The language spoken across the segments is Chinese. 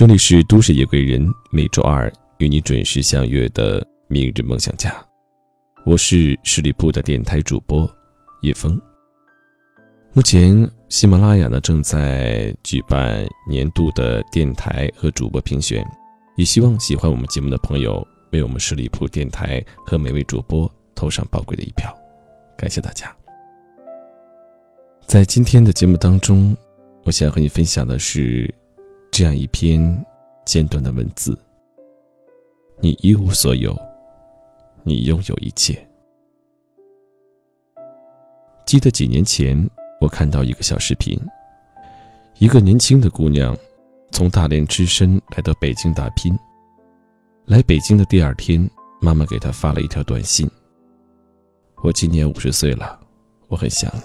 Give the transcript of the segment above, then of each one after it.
这里是都市夜归人，每周二与你准时相约的明日梦想家。我是十里铺的电台主播叶峰。目前，喜马拉雅呢正在举办年度的电台和主播评选，也希望喜欢我们节目的朋友为我们十里铺电台和每位主播投上宝贵的一票，感谢大家。在今天的节目当中，我想和你分享的是。这样一篇简短的文字。你一无所有，你拥有一切。记得几年前，我看到一个小视频，一个年轻的姑娘从大连只身来到北京打拼。来北京的第二天，妈妈给她发了一条短信：“我今年五十岁了，我很想你。”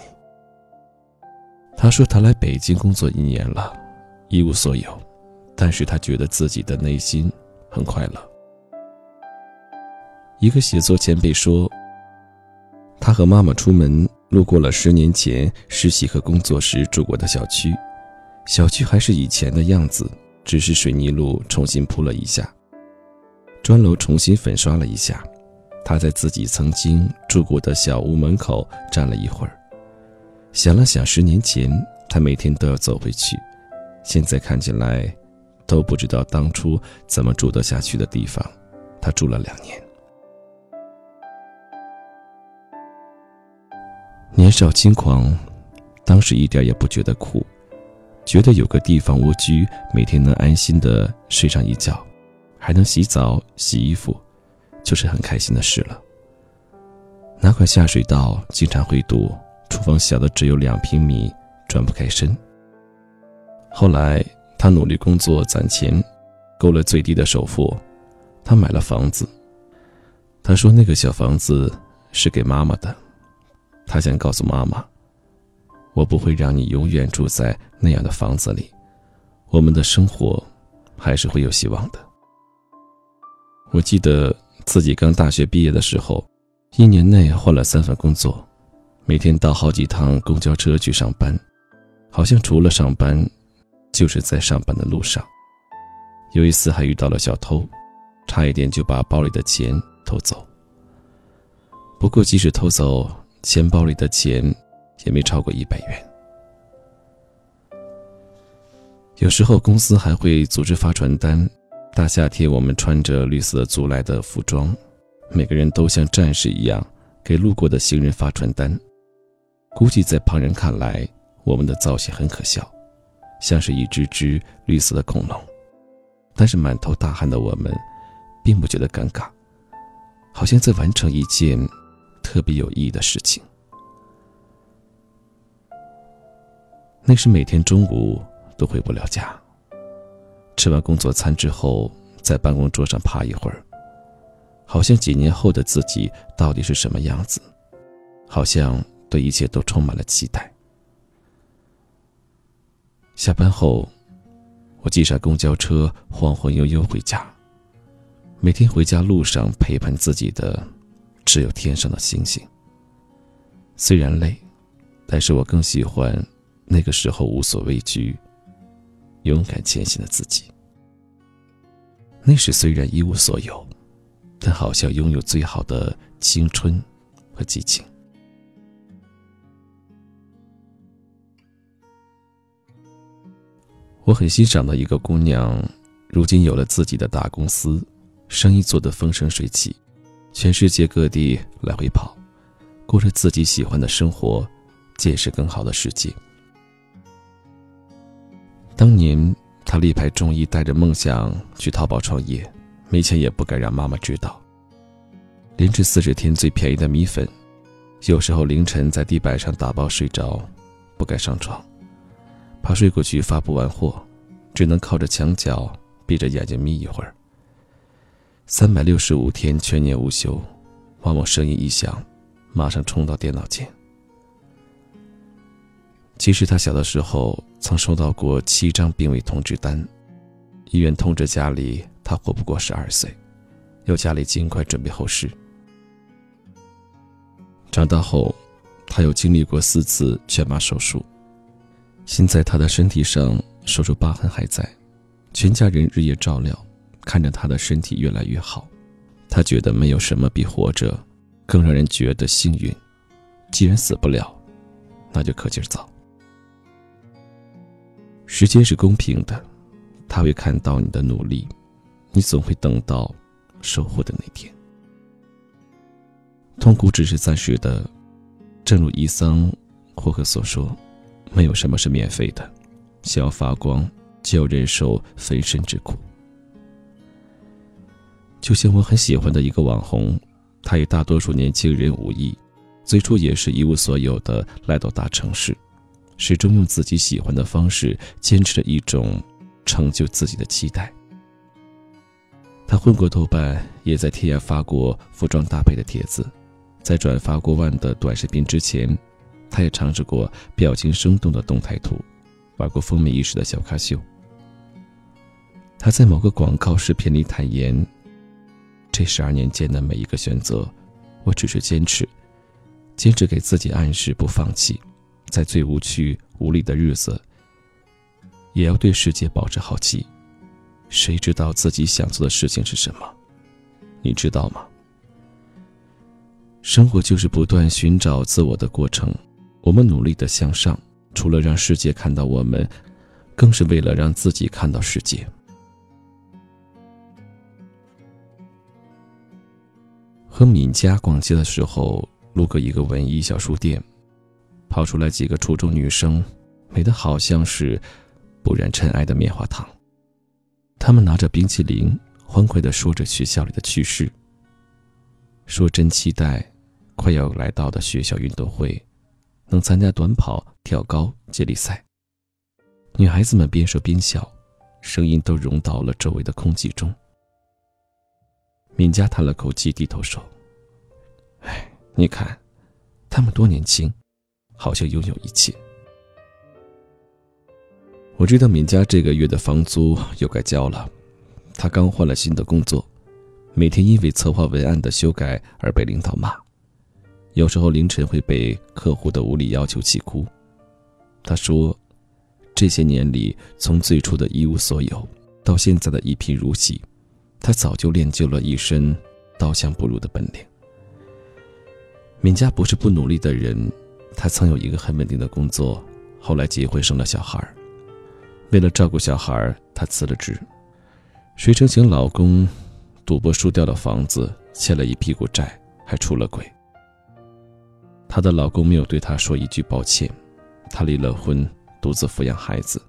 她说她来北京工作一年了。一无所有，但是他觉得自己的内心很快乐。一个写作前辈说，他和妈妈出门路过了十年前实习和工作时住过的小区，小区还是以前的样子，只是水泥路重新铺了一下，砖楼重新粉刷了一下。他在自己曾经住过的小屋门口站了一会儿，想了想十年前他每天都要走回去。现在看起来，都不知道当初怎么住得下去的地方，他住了两年。年少轻狂，当时一点也不觉得苦，觉得有个地方蜗居，每天能安心的睡上一觉，还能洗澡洗衣服，就是很开心的事了。那块下水道经常会堵，厨房小的只有两平米，转不开身。后来，他努力工作攒钱，够了最低的首付，他买了房子。他说：“那个小房子是给妈妈的，他想告诉妈妈，我不会让你永远住在那样的房子里，我们的生活还是会有希望的。”我记得自己刚大学毕业的时候，一年内换了三份工作，每天倒好几趟公交车去上班，好像除了上班。就是在上班的路上，有一次还遇到了小偷，差一点就把包里的钱偷走。不过即使偷走，钱包里的钱也没超过一百元。有时候公司还会组织发传单，大夏天我们穿着绿色租来的服装，每个人都像战士一样给路过的行人发传单。估计在旁人看来，我们的造型很可笑。像是一只只绿色的恐龙，但是满头大汗的我们，并不觉得尴尬，好像在完成一件特别有意义的事情。那是每天中午都回不了家，吃完工作餐之后，在办公桌上趴一会儿，好像几年后的自己到底是什么样子，好像对一切都充满了期待。下班后，我挤上公交车，晃晃悠悠回家。每天回家路上陪伴自己的，只有天上的星星。虽然累，但是我更喜欢那个时候无所畏惧、勇敢前行的自己。那时虽然一无所有，但好像拥有最好的青春和激情。我很欣赏的一个姑娘，如今有了自己的大公司，生意做得风生水起，全世界各地来回跑，过着自己喜欢的生活，见识更好的世界。当年她力排众议，带着梦想去淘宝创业，没钱也不敢让妈妈知道。连吃四十天最便宜的米粉，有时候凌晨在地板上打包睡着，不敢上床。怕睡过去发不完货，只能靠着墙角闭着眼睛眯一会儿。三百六十五天全年无休，往往声音一响，马上冲到电脑前。其实他小的时候曾收到过七张病危通知单，医院通知家里他活不过十二岁，要家里尽快准备后事。长大后，他又经历过四次全麻手术。现在他的身体上手术疤痕还在，全家人日夜照料，看着他的身体越来越好，他觉得没有什么比活着更让人觉得幸运。既然死不了，那就可劲儿造。时间是公平的，他会看到你的努力，你总会等到收获的那天。痛苦只是暂时的，正如伊桑·霍克所说：“没有什么是免费的，想要发光，就要忍受分身之苦。”就像我很喜欢的一个网红，他与大多数年轻人无异，最初也是一无所有的来到大城市。始终用自己喜欢的方式坚持着一种成就自己的期待。他混过豆瓣，也在天涯发过服装搭配的帖子，在转发过万的短视频之前，他也尝试过表情生动的动态图，玩过风靡一时的小咖秀。他在某个广告视频里坦言：“这十二年间的每一个选择，我只是坚持，坚持给自己暗示不放弃。”在最无趣无力的日子，也要对世界保持好奇。谁知道自己想做的事情是什么？你知道吗？生活就是不断寻找自我的过程。我们努力的向上，除了让世界看到我们，更是为了让自己看到世界。和敏佳逛街的时候，路过一个文艺小书店。跑出来几个初中女生，美得好像是不染尘埃的棉花糖。她们拿着冰淇淋，欢快地说着学校里的趣事。说真期待快要来到的学校运动会，能参加短跑、跳高、接力赛。女孩子们边说边笑，声音都融到了周围的空气中。敏佳叹了口气，低头说：“哎，你看，他们多年轻。”好像拥有一切。我知道敏佳这个月的房租又该交了，她刚换了新的工作，每天因为策划文案的修改而被领导骂，有时候凌晨会被客户的无理要求气哭。他说，这些年里，从最初的一无所有，到现在的一贫如洗，他早就练就了一身刀枪不入的本领。敏佳不是不努力的人。她曾有一个很稳定的工作，后来结婚生了小孩为了照顾小孩她辞了职。谁成想老公赌博输掉了房子，欠了一屁股债，还出了轨。她的老公没有对她说一句抱歉，她离了婚，独自抚养孩子。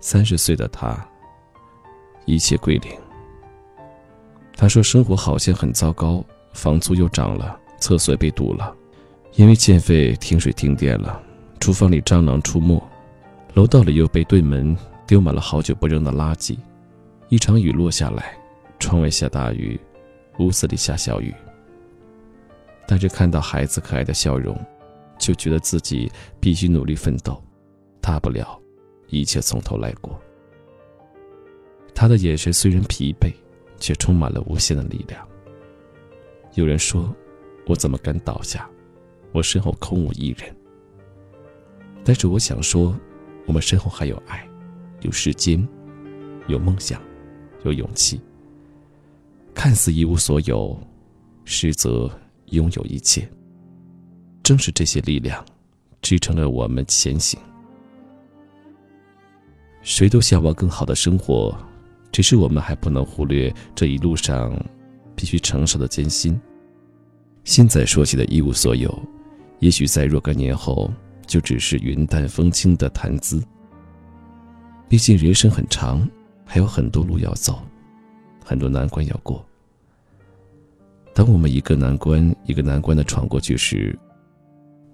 三十岁的她，一切归零。她说生活好像很糟糕，房租又涨了，厕所被堵了。因为欠费停水停电了，厨房里蟑螂出没，楼道里又被对门丢满了好久不扔的垃圾。一场雨落下来，窗外下大雨，屋子里下小雨。但是看到孩子可爱的笑容，就觉得自己必须努力奋斗，大不了一切从头来过。他的眼神虽然疲惫，却充满了无限的力量。有人说：“我怎么敢倒下？”我身后空无一人，但是我想说，我们身后还有爱，有时间，有梦想，有勇气。看似一无所有，实则拥有一切。正是这些力量，支撑着我们前行。谁都向往更好的生活，只是我们还不能忽略这一路上必须承受的艰辛。现在说起的一无所有。也许在若干年后，就只是云淡风轻的谈资。毕竟人生很长，还有很多路要走，很多难关要过。当我们一个难关一个难关的闯过去时，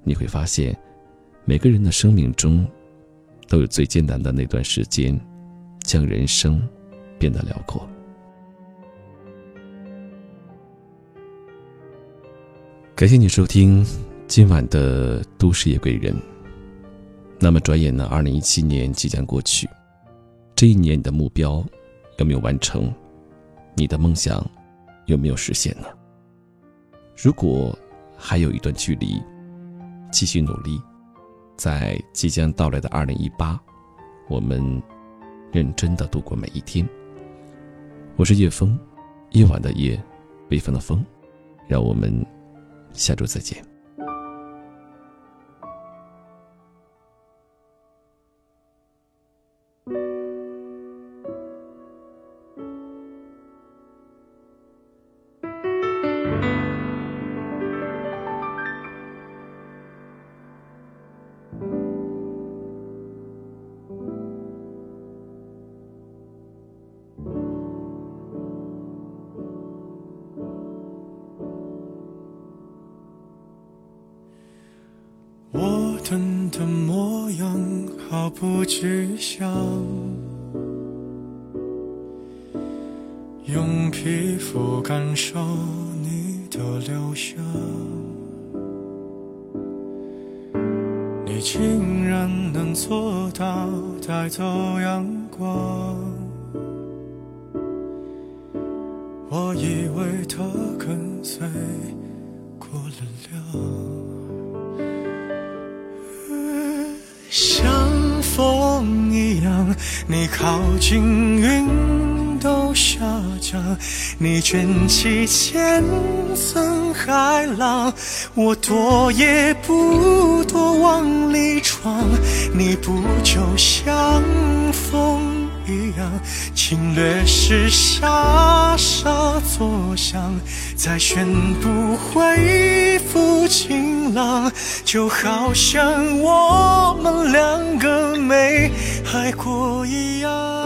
你会发现，每个人的生命中，都有最艰难的那段时间，将人生变得辽阔。感谢你收听。今晚的都市夜归人。那么转眼呢？二零一七年即将过去，这一年你的目标有没有完成？你的梦想有没有实现呢？如果还有一段距离，继续努力，在即将到来的二零一八，我们认真的度过每一天。我是叶枫，夜晚的夜，北方的风，让我们下周再见。不具象，用皮肤感受你的留香，你竟然能做到带走阳光，我以为他跟随过了量。你靠近云都下降，你卷起千层海浪，我躲也不躲往里闯，你不就像？侵略时傻傻作响，再宣布恢复晴朗，就好像我们两个没爱过一样。